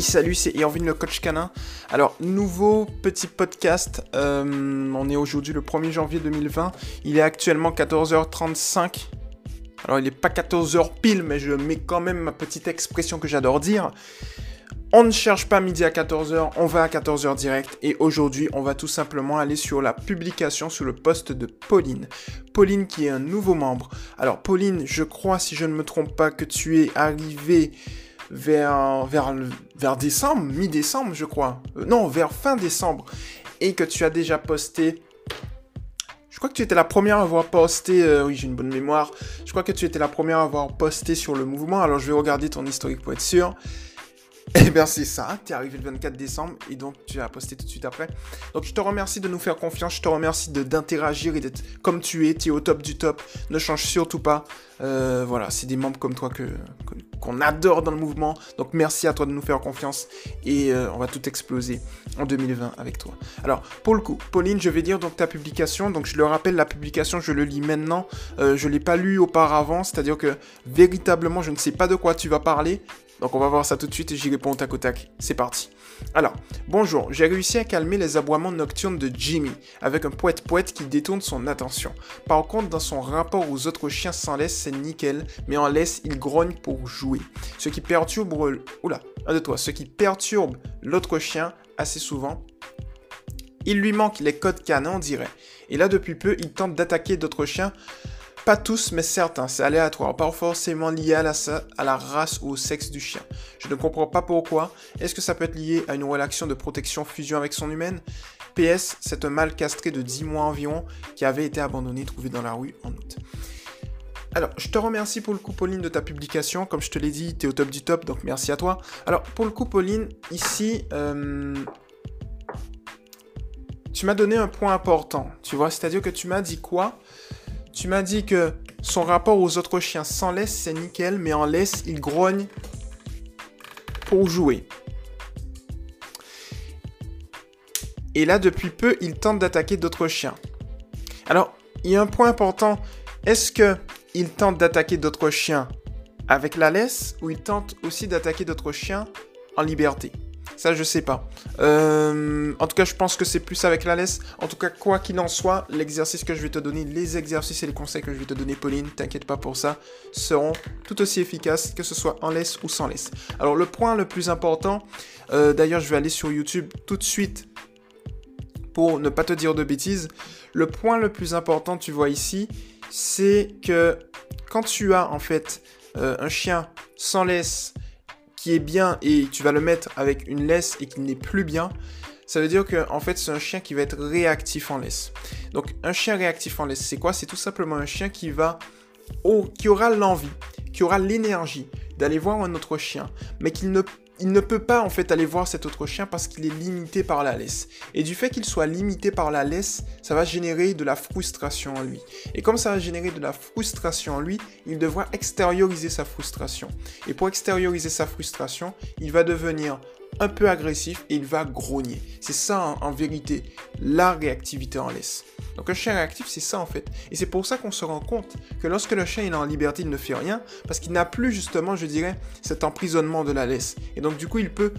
salut, c'est Irvine le coach canin. Alors, nouveau petit podcast. Euh, on est aujourd'hui le 1er janvier 2020. Il est actuellement 14h35. Alors, il n'est pas 14h pile, mais je mets quand même ma petite expression que j'adore dire. On ne cherche pas midi à 14h, on va à 14h direct. Et aujourd'hui, on va tout simplement aller sur la publication, sur le poste de Pauline. Pauline qui est un nouveau membre. Alors, Pauline, je crois, si je ne me trompe pas, que tu es arrivée vers, vers, vers décembre, mi-décembre, je crois. Euh, non, vers fin décembre. Et que tu as déjà posté. Je crois que tu étais la première à avoir posté. Euh, oui, j'ai une bonne mémoire. Je crois que tu étais la première à avoir posté sur le mouvement. Alors, je vais regarder ton historique pour être sûr. Eh bien, c'est ça, tu es arrivé le 24 décembre et donc tu as posté tout de suite après. Donc, je te remercie de nous faire confiance, je te remercie d'interagir et d'être comme tu es, tu es au top du top. Ne change surtout pas. Euh, voilà, c'est des membres comme toi que, qu'on adore dans le mouvement. Donc, merci à toi de nous faire confiance et euh, on va tout exploser en 2020 avec toi. Alors, pour le coup, Pauline, je vais dire donc ta publication. Donc, je le rappelle, la publication, je le lis maintenant. Euh, je ne l'ai pas lu auparavant, c'est-à-dire que véritablement, je ne sais pas de quoi tu vas parler. Donc on va voir ça tout de suite et j'y réponds au tac au tac. C'est parti. Alors, bonjour, j'ai réussi à calmer les aboiements nocturnes de Jimmy avec un poète-poète qui détourne son attention. Par contre, dans son rapport aux autres chiens sans laisse, c'est nickel, mais en laisse, il grogne pour jouer. Ce qui perturbe... Oula, un de toi. Ce qui perturbe l'autre chien assez souvent. Il lui manque les codes canins, on dirait. Et là, depuis peu, il tente d'attaquer d'autres chiens pas tous, mais certains, c'est aléatoire, pas forcément lié à la, race ou au sexe du chien. Je ne comprends pas pourquoi. Est-ce que ça peut être lié à une relation de protection-fusion avec son humaine? PS, c'est un mâle castré de 10 mois environ qui avait été abandonné, trouvé dans la rue en août. Alors, je te remercie pour le coup, Pauline, de ta publication. Comme je te l'ai dit, tu es au top du top, donc merci à toi. Alors, pour le coup, Pauline, ici, euh, tu m'as donné un point important, tu vois, c'est-à-dire que tu m'as dit quoi? Tu m'as dit que son rapport aux autres chiens sans laisse, c'est nickel, mais en laisse, il grogne pour jouer. Et là, depuis peu, il tente d'attaquer d'autres chiens. Alors, il y a un point important. Est-ce que il tente d'attaquer d'autres chiens avec la laisse ou il tente aussi d'attaquer d'autres chiens en liberté? Ça, je sais pas. Euh, en tout cas, je pense que c'est plus avec la laisse. En tout cas, quoi qu'il en soit, l'exercice que je vais te donner, les exercices et les conseils que je vais te donner, Pauline, t'inquiète pas pour ça, seront tout aussi efficaces, que ce soit en laisse ou sans laisse. Alors, le point le plus important, euh, d'ailleurs, je vais aller sur YouTube tout de suite pour ne pas te dire de bêtises. Le point le plus important, tu vois ici, c'est que quand tu as en fait euh, un chien sans laisse qui est bien et tu vas le mettre avec une laisse et qui n'est plus bien, ça veut dire que en fait c'est un chien qui va être réactif en laisse. Donc un chien réactif en laisse, c'est quoi? C'est tout simplement un chien qui va oh, qui aura l'envie, qui aura l'énergie d'aller voir un autre chien, mais qu'il ne il ne peut pas en fait aller voir cet autre chien parce qu'il est limité par la laisse. Et du fait qu'il soit limité par la laisse, ça va générer de la frustration en lui. Et comme ça va générer de la frustration en lui, il devra extérioriser sa frustration. Et pour extérioriser sa frustration, il va devenir un peu agressif et il va grogner. C'est ça en, vérité la réactivité en laisse. Donc un chien réactif, c'est ça en fait. Et c'est pour ça qu'on se rend compte que lorsque le chien est en liberté, il ne fait rien, parce qu'il n'a plus justement, je dirais, cet emprisonnement de la laisse. Et donc du coup, il peut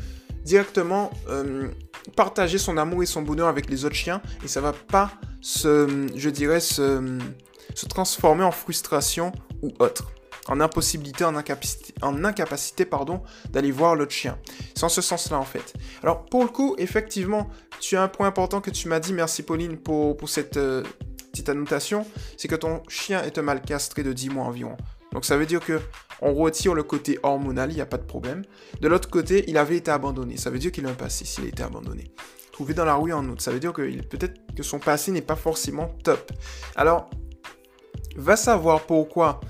directement euh, partager son amour et son bonheur avec les autres chiens, et ça va pas se, je dirais, se, se transformer en frustration ou autre en impossibilité, en incapacité, en incapacité pardon, d'aller voir l'autre chien. C'est en ce sens-là en fait. Alors pour le coup, effectivement, tu as un point important que tu m'as dit, merci Pauline pour, cette euh, petite annotation, c'est que ton chien est un mal castré de 10 mois environ. Donc ça veut dire que on retire le côté hormonal, il n'y a pas de problème. De l'autre côté, il avait été abandonné. Ça veut dire qu'il a un passé s'il a été abandonné. Trouvé dans la rue en août. Ça veut dire que peut-être que son passé n'est pas forcément top. Alors, va savoir pourquoi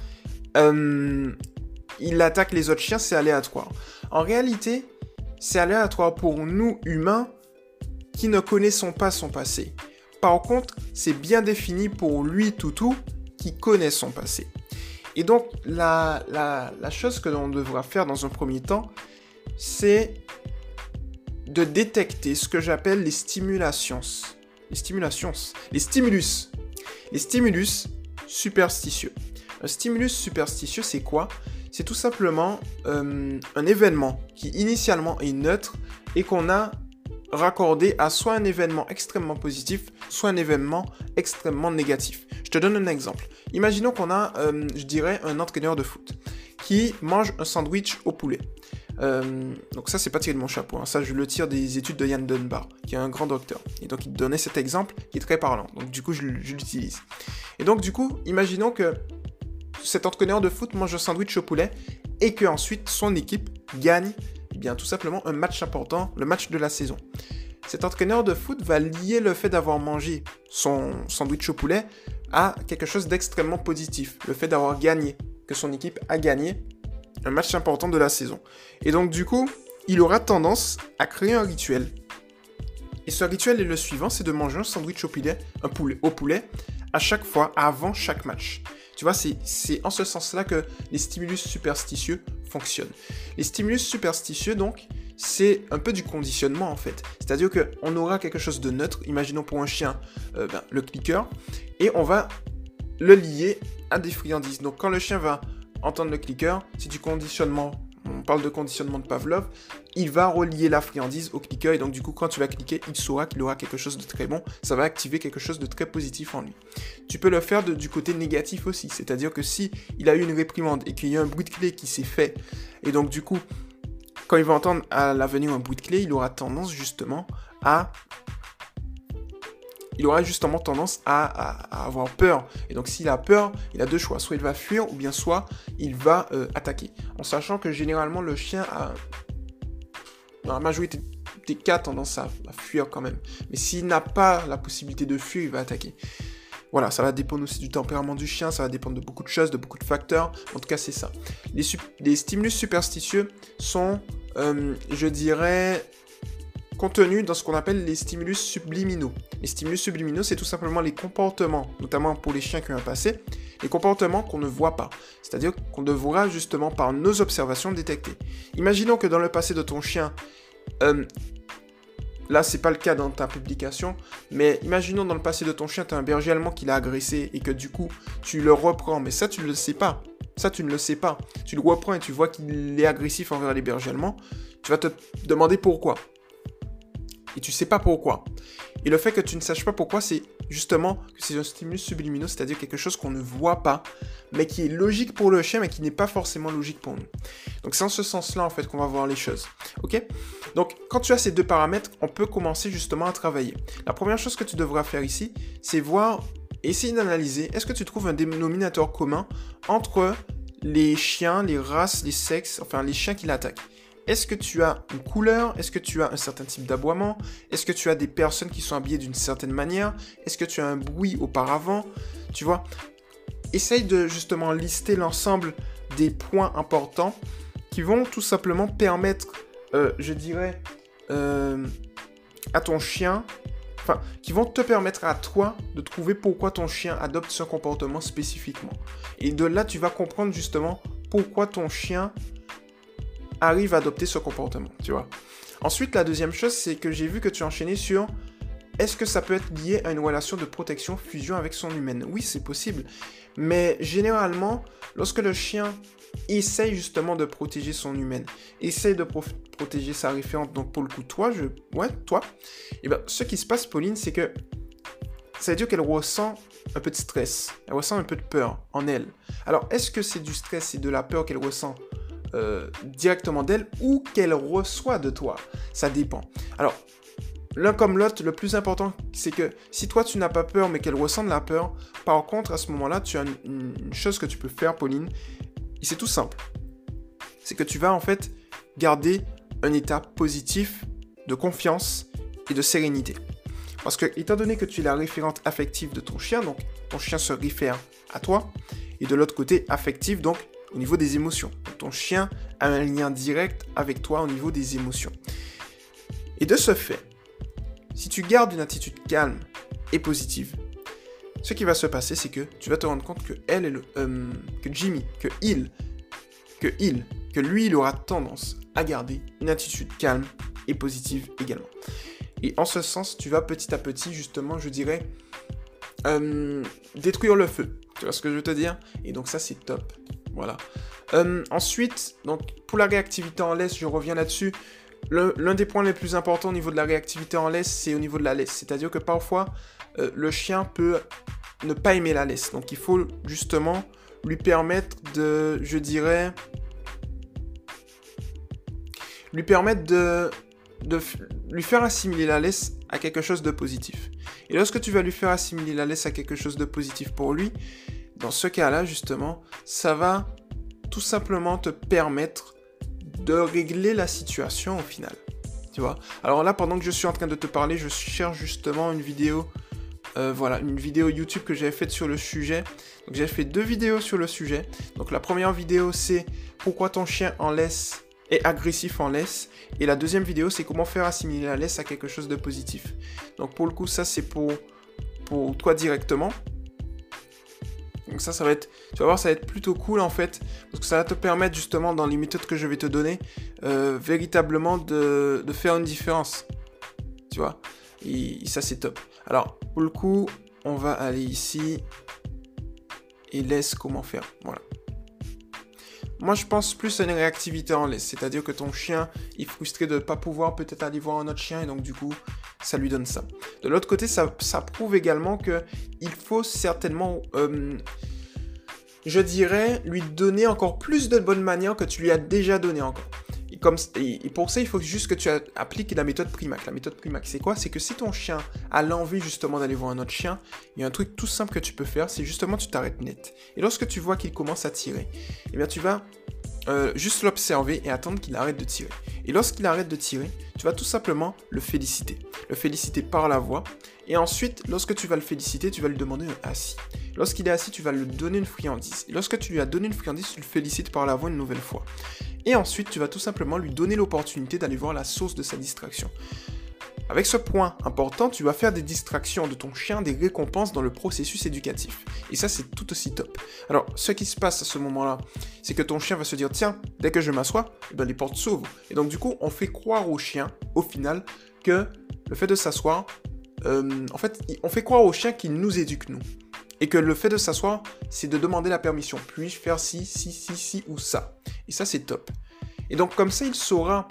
euh, il attaque les autres chiens, c'est aléatoire. En réalité, c'est aléatoire pour nous humains qui ne connaissons pas son passé. Par contre, c'est bien défini pour lui, Toutou, qui connaît son passé. Et donc, la, la chose que l'on devra faire dans un premier temps, c'est de détecter ce que j'appelle les stimulations. Les stimulations. Les stimulus. Les stimulus superstitieux. Un stimulus superstitieux, c'est quoi? C'est tout simplement euh, un événement qui initialement est neutre et qu'on a raccordé à soit un événement extrêmement positif, soit un événement extrêmement négatif. Je te donne un exemple. Imaginons qu'on a, euh, je dirais, un entraîneur de foot qui mange un sandwich au poulet. Euh, donc ça, c'est pas tiré de mon chapeau. Hein. Ça, je le tire des études de Yann Dunbar, qui est un grand docteur. Et donc, il donnait cet exemple qui est très parlant. Donc, du coup, je, l'utilise. Et donc, du coup, imaginons que cet entraîneur de foot mange un sandwich au poulet et que ensuite son équipe gagne, eh bien, tout simplement un match important, le match de la saison. Cet entraîneur de foot va lier le fait d'avoir mangé son sandwich au poulet à quelque chose d'extrêmement positif, le fait d'avoir gagné, que son équipe a gagné un match important de la saison. Et donc du coup, il aura tendance à créer un rituel. Et ce rituel est le suivant, c'est de manger un sandwich au poulet, au poulet à chaque fois avant chaque match. Tu vois, c'est en ce sens-là que les stimulus superstitieux fonctionnent. Les stimulus superstitieux, donc, c'est un peu du conditionnement en fait. C'est-à-dire qu'on aura quelque chose de neutre, imaginons pour un chien euh, ben, le clicker, et on va le lier à des friandises. Donc quand le chien va entendre le clicker, c'est du conditionnement. Parle de conditionnement de Pavlov. Il va relier la friandise au clicker et donc du coup quand tu vas cliquer, il saura qu'il aura quelque chose de très bon. Ça va activer quelque chose de très positif en lui. Tu peux le faire du côté négatif aussi, c'est-à-dire que si il a eu une réprimande et qu'il y a un bruit de clé qui s'est fait et donc du coup quand il va entendre à l'avenir un bruit de clé, il aura tendance justement à il aura justement tendance à, avoir peur. Et donc s'il a peur, il a deux choix. Soit il va fuir, ou bien soit il va euh, attaquer. En sachant que généralement le chien a, dans la majorité des cas, tendance à, fuir quand même. Mais s'il n'a pas la possibilité de fuir, il va attaquer. Voilà, ça va dépendre aussi du tempérament du chien, ça va dépendre de beaucoup de choses, de beaucoup de facteurs. En tout cas, c'est ça. Les, stimulus superstitieux sont, euh, je dirais, contenus dans ce qu'on appelle les stimulus subliminaux. Les stimulus subliminaux, c'est tout simplement les comportements, notamment pour les chiens qui ont un passé, les comportements qu'on ne voit pas. C'est-à-dire qu'on devra justement par nos observations détecter. Imaginons que dans le passé de ton chien, euh, là c'est pas le cas dans ta publication, mais imaginons dans le passé de ton chien, tu as un berger allemand qui l'a agressé et que du coup tu le reprends, mais ça tu ne le sais pas. Ça, tu ne le sais pas. Tu le reprends et tu vois qu'il est agressif envers les bergers allemands. Tu vas te demander pourquoi et tu sais pas pourquoi. Et le fait que tu ne saches pas pourquoi, c'est justement que c'est un stimulus subliminaux, c'est-à-dire quelque chose qu'on ne voit pas, mais qui est logique pour le chien, mais qui n'est pas forcément logique pour nous. Donc c'est en ce sens-là, en fait, qu'on va voir les choses. Ok? Donc, quand tu as ces deux paramètres, on peut commencer justement à travailler. La première chose que tu devras faire ici, c'est voir, essayer d'analyser, est-ce que tu trouves un dénominateur commun entre les chiens, les races, les sexes, enfin les chiens qui l'attaquent? Est-ce que tu as une couleur? Est-ce que tu as un certain type d'aboiement? Est-ce que tu as des personnes qui sont habillées d'une certaine manière? Est-ce que tu as un bruit auparavant? Tu vois? Essaye de justement lister l'ensemble des points importants qui vont tout simplement permettre, euh, je dirais, euh, à ton chien, enfin, qui vont te permettre à toi de trouver pourquoi ton chien adopte ce comportement spécifiquement. Et de là, tu vas comprendre justement pourquoi ton chien arrive à adopter ce comportement, tu vois. Ensuite, la deuxième chose, c'est que j'ai vu que tu enchaînais sur est-ce que ça peut être lié à une relation de protection fusion avec son humaine? Oui, c'est possible. Mais généralement, lorsque le chien essaye justement de protéger son humaine, essaye de protéger sa référente, donc pour le coup, toi, je... Ouais, toi. Et eh bien, ce qui se passe, Pauline, c'est que ça veut dire qu'elle ressent un peu de stress, elle ressent un peu de peur en elle. Alors, est-ce que c'est du stress et de la peur qu'elle ressent euh, directement d'elle ou qu'elle reçoit de toi. Ça dépend. Alors, l'un comme l'autre, le plus important, c'est que si toi tu n'as pas peur mais qu'elle ressent de la peur, par contre, à ce moment-là, tu as une, chose que tu peux faire, Pauline, et c'est tout simple. C'est que tu vas en fait garder un état positif de confiance et de sérénité. Parce que, étant donné que tu es la référente affective de ton chien, donc ton chien se réfère à toi, et de l'autre côté, affective, donc au niveau des émotions. Ton chien a un lien direct avec toi au niveau des émotions. Et de ce fait, si tu gardes une attitude calme et positive, ce qui va se passer, c'est que tu vas te rendre compte que elle le, euh, que Jimmy, que il, que il, que lui, il aura tendance à garder une attitude calme et positive également. Et en ce sens, tu vas petit à petit, justement, je dirais, euh, détruire le feu. Tu vois ce que je veux te dire? Et donc ça, c'est top. Voilà. Euh, ensuite, donc pour la réactivité en laisse, je reviens là-dessus. L'un des points les plus importants au niveau de la réactivité en laisse, c'est au niveau de la laisse. C'est-à-dire que parfois, euh, le chien peut ne pas aimer la laisse. Donc il faut justement lui permettre de, je dirais, lui permettre de, de lui faire assimiler la laisse à quelque chose de positif. Et lorsque tu vas lui faire assimiler la laisse à quelque chose de positif pour lui, dans ce cas-là, justement, ça va tout simplement te permettre de régler la situation au final. Tu vois? Alors là, pendant que je suis en train de te parler, je cherche justement une vidéo euh, voilà, une vidéo YouTube que j'avais faite sur le sujet. Donc j'ai fait deux vidéos sur le sujet. Donc la première vidéo c'est pourquoi ton chien en laisse est agressif en laisse? Et la deuxième vidéo c'est comment faire assimiler la laisse à quelque chose de positif? Donc pour le coup ça c'est pour, pour toi directement. Donc ça, ça va être, tu vas voir, ça va être plutôt cool en fait, parce que ça va te permettre justement dans les méthodes que je vais te donner, euh, véritablement de, faire une différence. Tu vois? Et ça c'est top. Alors, pour le coup, on va aller ici et laisse comment faire. Voilà. Moi, je pense plus à une réactivité en laisse, c'est-à-dire que ton chien est frustré de ne pas pouvoir peut-être aller voir un autre chien et donc du coup, ça lui donne ça. De l'autre côté, ça, prouve également que il faut certainement, euh, je dirais, lui donner encore plus de bonnes manières que tu lui as déjà donné encore et, pour ça, il faut juste que tu appliques la méthode Primac. La méthode Primac, c'est quoi? C'est que si ton chien a l'envie justement d'aller voir un autre chien, il y a un truc tout simple que tu peux faire, c'est justement tu t'arrêtes net. Et lorsque tu vois qu'il commence à tirer, eh bien tu vas euh, juste l'observer et attendre qu'il arrête de tirer. Et lorsqu'il arrête de tirer, tu vas tout simplement le féliciter. Le féliciter par la voix. Et ensuite, lorsque tu vas le féliciter, tu vas lui demander un assis. Lorsqu'il est assis, tu vas lui donner une friandise. Et lorsque tu lui as donné une friandise, tu le félicites par la voix une nouvelle fois. Et ensuite, tu vas tout simplement lui donner l'opportunité d'aller voir la source de sa distraction. Avec ce point important, tu vas faire des distractions de ton chien, des récompenses dans le processus éducatif. Et ça, c'est tout aussi top. Alors, ce qui se passe à ce moment-là, c'est que ton chien va se dire, tiens, dès que je m'assois, eh ben, les portes s'ouvrent. Et donc, du coup, on fait croire au chien, au final, que le fait de s'asseoir, euh, en fait, on fait croire au chien qu'il nous éduque, nous. Et que le fait de s'asseoir, c'est de demander la permission. Puis-je faire ci, ci, ci, ci ou ça Et ça, c'est top. Et donc, comme ça, il saura,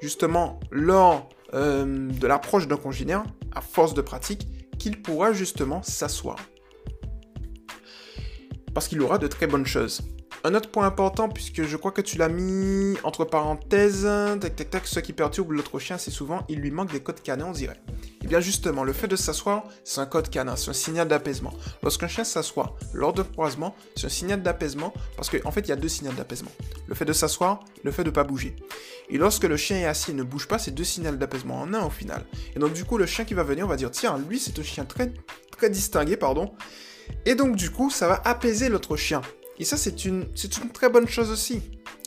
justement, lors euh, de l'approche d'un congénère, à force de pratique, qu'il pourra justement s'asseoir. Parce qu'il aura de très bonnes choses. Un autre point important, puisque je crois que tu l'as mis entre parenthèses, tac tac tac, ce qui perturbe l'autre chien, c'est souvent il lui manque des codes canins, on dirait. Et eh bien justement, le fait de s'asseoir, c'est un code canin, c'est un signal d'apaisement. Lorsqu'un chien s'assoit lors de croisement, c'est un signal d'apaisement, parce qu'en fait, il y a deux signaux d'apaisement. Le fait de s'asseoir, le fait de ne pas bouger. Et lorsque le chien est assis et ne bouge pas, c'est deux signaux d'apaisement en un au final. Et donc du coup, le chien qui va venir, on va dire, tiens, lui, c'est un chien très, très distingué, pardon. Et donc du coup, ça va apaiser l'autre chien. Et ça, c'est une, une très bonne chose aussi.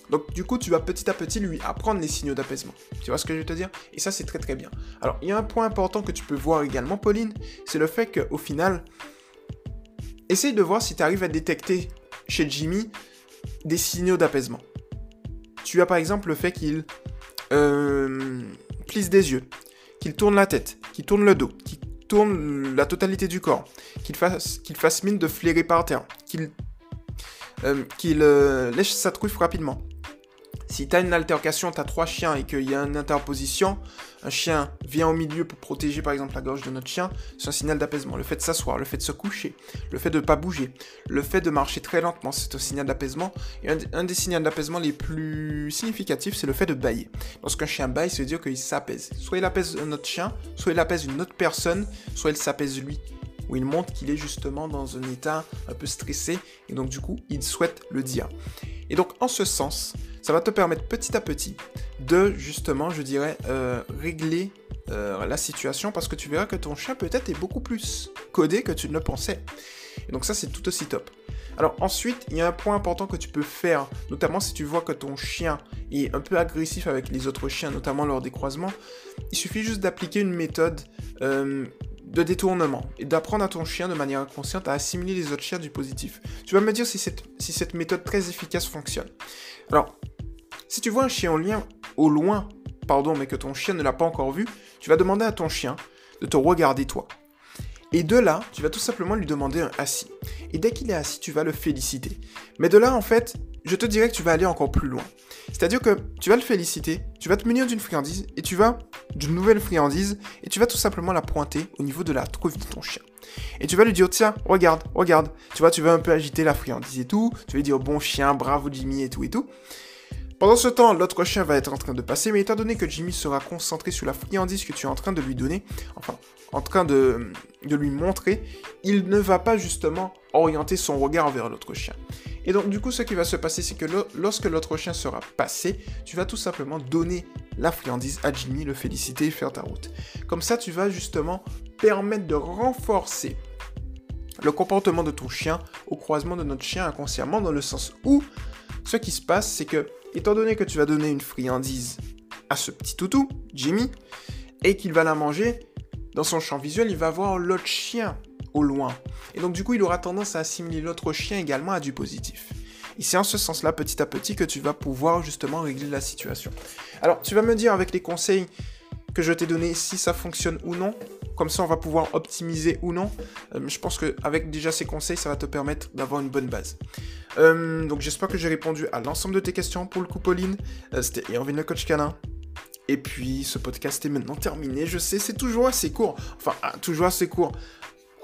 Donc du coup, tu vas petit à petit lui apprendre les signaux d'apaisement. Tu vois ce que je veux te dire? Et ça, c'est très très bien. Alors, il y a un point important que tu peux voir également, Pauline, c'est le fait qu'au final, essaye de voir si tu arrives à détecter chez Jimmy des signaux d'apaisement. Tu as par exemple le fait qu'il euh, plisse des yeux, qu'il tourne la tête, qu'il tourne le dos, qu'il tourne la totalité du corps, qu'il fasse, qu'il fasse mine de flairer par terre, qu'il euh, qu'il euh, lèche sa truffe rapidement. Si tu as une altercation, tu as trois chiens et qu'il y a une interposition, un chien vient au milieu pour protéger par exemple la gorge de notre chien, c'est un signal d'apaisement. Le fait de s'asseoir, le fait de se coucher, le fait de ne pas bouger, le fait de marcher très lentement, c'est un signal d'apaisement. Et un, des signaux d'apaisement les plus significatifs, c'est le fait de bailler. Lorsqu'un chien baille, ça veut dire qu'il s'apaise. Soit il apaise notre chien, soit il apaise une autre personne, soit il s'apaise lui où il montre qu'il est justement dans un état un peu stressé et donc du coup il souhaite le dire. Et donc en ce sens, ça va te permettre petit à petit de justement, je dirais, euh, régler euh, la situation parce que tu verras que ton chien peut-être est beaucoup plus codé que tu ne le pensais. Et donc ça c'est tout aussi top. Alors ensuite, il y a un point important que tu peux faire, notamment si tu vois que ton chien est un peu agressif avec les autres chiens, notamment lors des croisements. Il suffit juste d'appliquer une méthode euh, de détournement et d'apprendre à ton chien de manière inconsciente à assimiler les autres chiens du positif. Tu vas me dire si cette, méthode très efficace fonctionne. Alors, si tu vois un chien au, lien, au loin, pardon, mais que ton chien ne l'a pas encore vu, tu vas demander à ton chien de te regarder toi. Et de là, tu vas tout simplement lui demander un assis. Et dès qu'il est assis, tu vas le féliciter. Mais de là, en fait, je te dirais que tu vas aller encore plus loin. C'est-à-dire que tu vas le féliciter, tu vas te munir d'une friandise, et tu vas d'une nouvelle friandise, et tu vas tout simplement la pointer au niveau de la truffe de ton chien. Et tu vas lui dire, tiens, regarde, regarde. Tu vois, tu vas un peu agiter la friandise et tout. Tu vas lui dire, bon chien, bravo Jimmy et tout et tout. Pendant ce temps, l'autre chien va être en train de passer, mais étant donné que Jimmy sera concentré sur la friandise que tu es en train de lui donner, enfin, en train de, de lui montrer, il ne va pas justement orienter son regard vers l'autre chien. Et donc, du coup, ce qui va se passer, c'est que lorsque l'autre chien sera passé, tu vas tout simplement donner la friandise à Jimmy, le féliciter et faire ta route. Comme ça, tu vas justement permettre de renforcer le comportement de ton chien au croisement de notre chien inconsciemment, dans le sens où ce qui se passe, c'est que, étant donné que tu vas donner une friandise à ce petit toutou, Jimmy, et qu'il va la manger, dans son champ visuel, il va voir l'autre chien loin. Et donc du coup, il aura tendance à assimiler l'autre chien également à du positif. Et c'est en ce sens-là, petit à petit, que tu vas pouvoir justement régler la situation. Alors, tu vas me dire avec les conseils que je t'ai donnés si ça fonctionne ou non. Comme ça, on va pouvoir optimiser ou non. Euh, je pense qu'avec déjà ces conseils, ça va te permettre d'avoir une bonne base. Euh, donc j'espère que j'ai répondu à l'ensemble de tes questions pour le coup, Pauline. Euh, c'était Irvine le coach canin. Et puis ce podcast est maintenant terminé. Je sais, c'est toujours assez court. Enfin, ah, toujours assez court.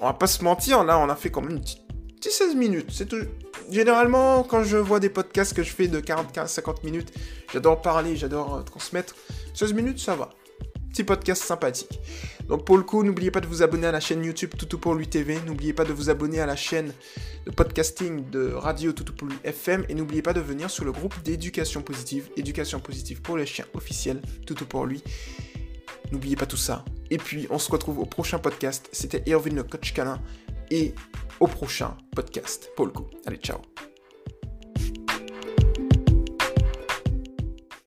On va pas se mentir, là, on a fait quand même une petite 16 minutes. C'est tout. Généralement, quand je vois des podcasts que je fais de 40-50 minutes, j'adore parler, j'adore transmettre. 16 minutes, ça va. Petit podcast sympathique. Donc pour le coup, n'oubliez pas de vous abonner à la chaîne YouTube Toutou pour lui TV. N'oubliez pas de vous abonner à la chaîne de podcasting de Radio Toutou pour lui FM. Et n'oubliez pas de venir sur le groupe d'éducation positive. Éducation positive pour les chiens officiels Toutou pour lui. N'oubliez pas tout ça. Et puis on se retrouve au prochain podcast. C'était Irvin le coach. Et au prochain podcast. Pour le coup. Allez, ciao.